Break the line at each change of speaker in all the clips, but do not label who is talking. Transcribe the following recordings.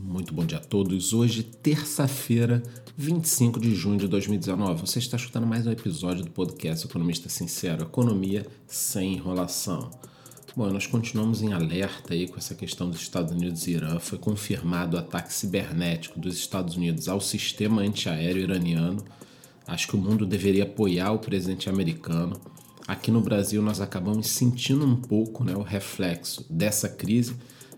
Muito bom dia a todos. Hoje, terça-feira, 25 de junho de 2019. Você está escutando mais um episódio do podcast Economista Sincero, Economia sem enrolação. Bom, nós continuamos em alerta aí com essa questão dos Estados Unidos e Irã. Foi confirmado o ataque cibernético dos Estados Unidos ao sistema antiaéreo iraniano. Acho que o mundo deveria apoiar o presidente americano. Aqui no Brasil nós acabamos sentindo um pouco né, o reflexo dessa crise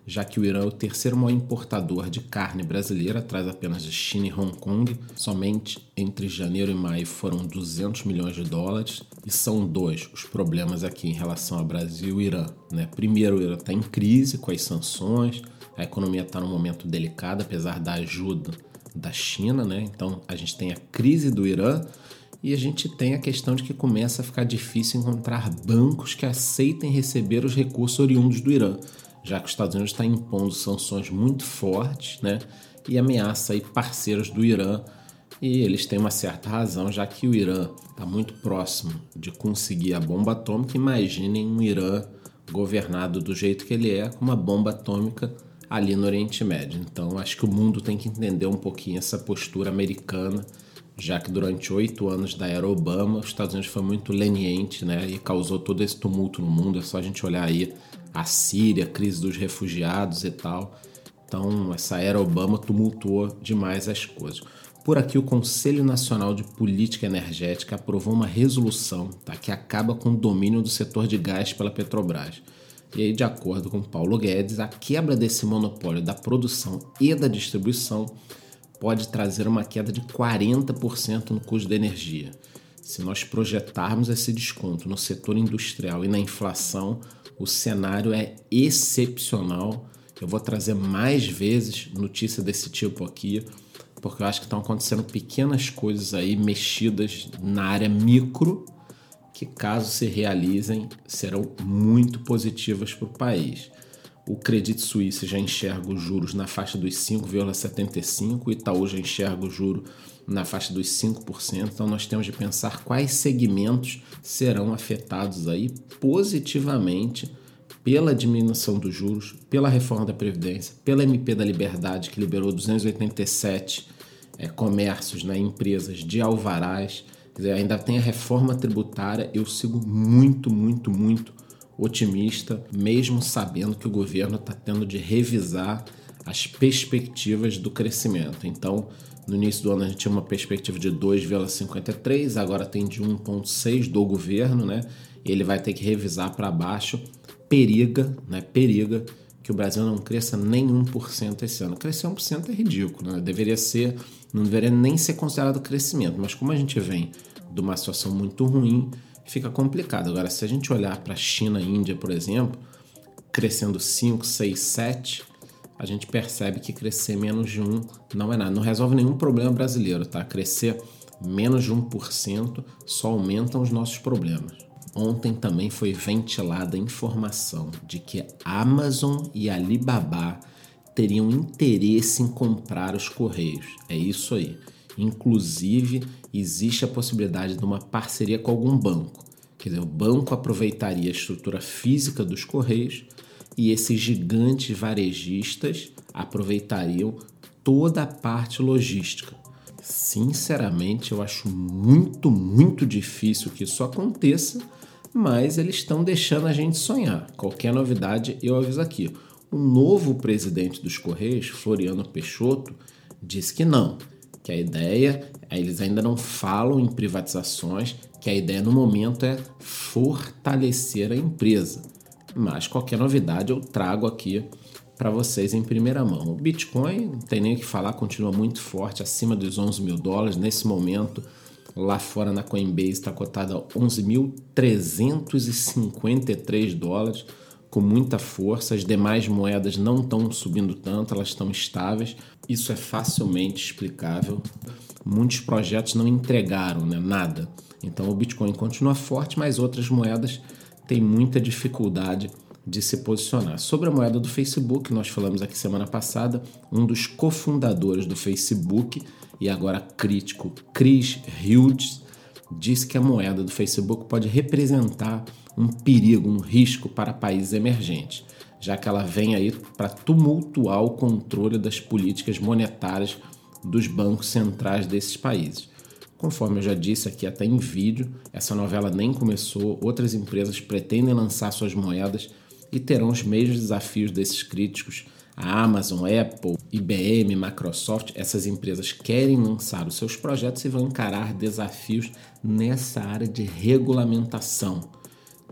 já que o Irã é o terceiro maior importador de carne brasileira, atrás apenas de China e Hong Kong. Somente entre janeiro e maio foram 200 milhões de dólares. E são dois os problemas aqui em relação ao Brasil e Irã. Né? Primeiro, o Irã está em crise com as sanções, a economia está num momento delicado, apesar da ajuda da China. Né? Então, a gente tem a crise do Irã. E a gente tem a questão de que começa a ficar difícil encontrar bancos que aceitem receber os recursos oriundos do Irã já que os Estados Unidos está impondo sanções muito fortes né, e ameaça aí parceiros do Irã. E eles têm uma certa razão, já que o Irã está muito próximo de conseguir a bomba atômica. Imaginem um Irã governado do jeito que ele é, com uma bomba atômica ali no Oriente Médio. Então, acho que o mundo tem que entender um pouquinho essa postura americana, já que durante oito anos da era Obama, os Estados Unidos foi muito leniente né, e causou todo esse tumulto no mundo. É só a gente olhar aí a Síria, a crise dos refugiados e tal. Então, essa era Obama tumultuou demais as coisas. Por aqui, o Conselho Nacional de Política Energética aprovou uma resolução tá, que acaba com o domínio do setor de gás pela Petrobras. E aí, de acordo com Paulo Guedes, a quebra desse monopólio da produção e da distribuição pode trazer uma queda de 40% no custo da energia. Se nós projetarmos esse desconto no setor industrial e na inflação, o cenário é excepcional. Eu vou trazer mais vezes notícia desse tipo aqui, porque eu acho que estão acontecendo pequenas coisas aí mexidas na área micro que, caso se realizem, serão muito positivas para o país. O Credit Suisse já enxerga os juros na faixa dos 5,75, o Itaú já enxerga o juro na faixa dos 5%. Então nós temos de pensar quais segmentos serão afetados aí positivamente pela diminuição dos juros, pela reforma da Previdência, pela MP da Liberdade, que liberou 287 é, comércios, né, empresas de alvarás. Quer dizer, ainda tem a reforma tributária. Eu sigo muito, muito, muito otimista, mesmo sabendo que o governo está tendo de revisar as perspectivas do crescimento. Então, no início do ano a gente tinha uma perspectiva de 2,53, agora tem de 1,6 do governo, né? Ele vai ter que revisar para baixo. Periga, né? Periga que o Brasil não cresça nem 1% esse ano. Crescer 1% é ridículo, né? Deveria ser, não deveria nem ser considerado crescimento, mas como a gente vem de uma situação muito ruim, fica complicado. Agora, se a gente olhar para a China e Índia, por exemplo, crescendo 5, 6, 7, a gente percebe que crescer menos de 1 não é nada. Não resolve nenhum problema brasileiro, tá? Crescer menos de 1% só aumenta os nossos problemas. Ontem também foi ventilada a informação de que Amazon e Alibaba teriam interesse em comprar os Correios. É isso aí. Inclusive, existe a possibilidade de uma parceria com algum banco. Quer dizer, o banco aproveitaria a estrutura física dos Correios e esses gigantes varejistas aproveitariam toda a parte logística. Sinceramente, eu acho muito, muito difícil que isso aconteça, mas eles estão deixando a gente sonhar. Qualquer novidade, eu aviso aqui. O novo presidente dos Correios, Floriano Peixoto, disse que não, que a ideia, eles ainda não falam em privatizações, que a ideia no momento é fortalecer a empresa. Mas qualquer novidade eu trago aqui para vocês em primeira mão. O Bitcoin, não tem nem o que falar, continua muito forte, acima dos 11 mil dólares. Nesse momento, lá fora na Coinbase está cotada a 11.353 dólares com muita força, as demais moedas não estão subindo tanto, elas estão estáveis. Isso é facilmente explicável. Muitos projetos não entregaram né, nada. Então o Bitcoin continua forte, mas outras moedas têm muita dificuldade de se posicionar. Sobre a moeda do Facebook, nós falamos aqui semana passada, um dos cofundadores do Facebook e agora crítico, Chris Hughes, disse que a moeda do Facebook pode representar um perigo, um risco para países emergentes. já que ela vem aí para tumultuar o controle das políticas monetárias dos bancos centrais desses países. Conforme eu já disse aqui até em vídeo, essa novela nem começou, outras empresas pretendem lançar suas moedas e terão os mesmos desafios desses críticos. A Amazon, Apple, IBM, Microsoft, essas empresas querem lançar os seus projetos e vão encarar desafios nessa área de regulamentação.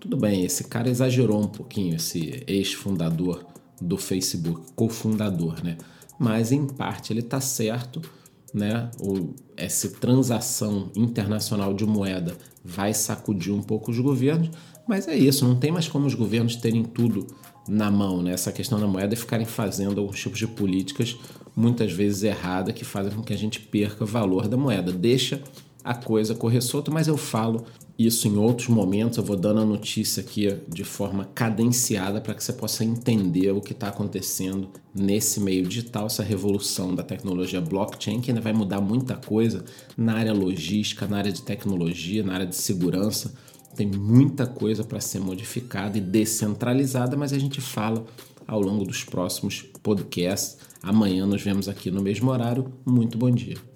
Tudo bem, esse cara exagerou um pouquinho, esse ex-fundador do Facebook, cofundador, né? Mas em parte ele está certo né, ou essa transação internacional de moeda vai sacudir um pouco os governos, mas é isso, não tem mais como os governos terem tudo na mão, né? Essa questão da moeda e ficarem fazendo alguns tipos de políticas muitas vezes erradas que fazem com que a gente perca valor da moeda. Deixa a coisa correr solta, mas eu falo isso em outros momentos. Eu vou dando a notícia aqui de forma cadenciada para que você possa entender o que está acontecendo nesse meio digital, essa revolução da tecnologia blockchain, que ainda vai mudar muita coisa na área logística, na área de tecnologia, na área de segurança. Tem muita coisa para ser modificada e descentralizada, mas a gente fala ao longo dos próximos podcasts. Amanhã nos vemos aqui no mesmo horário. Muito bom dia.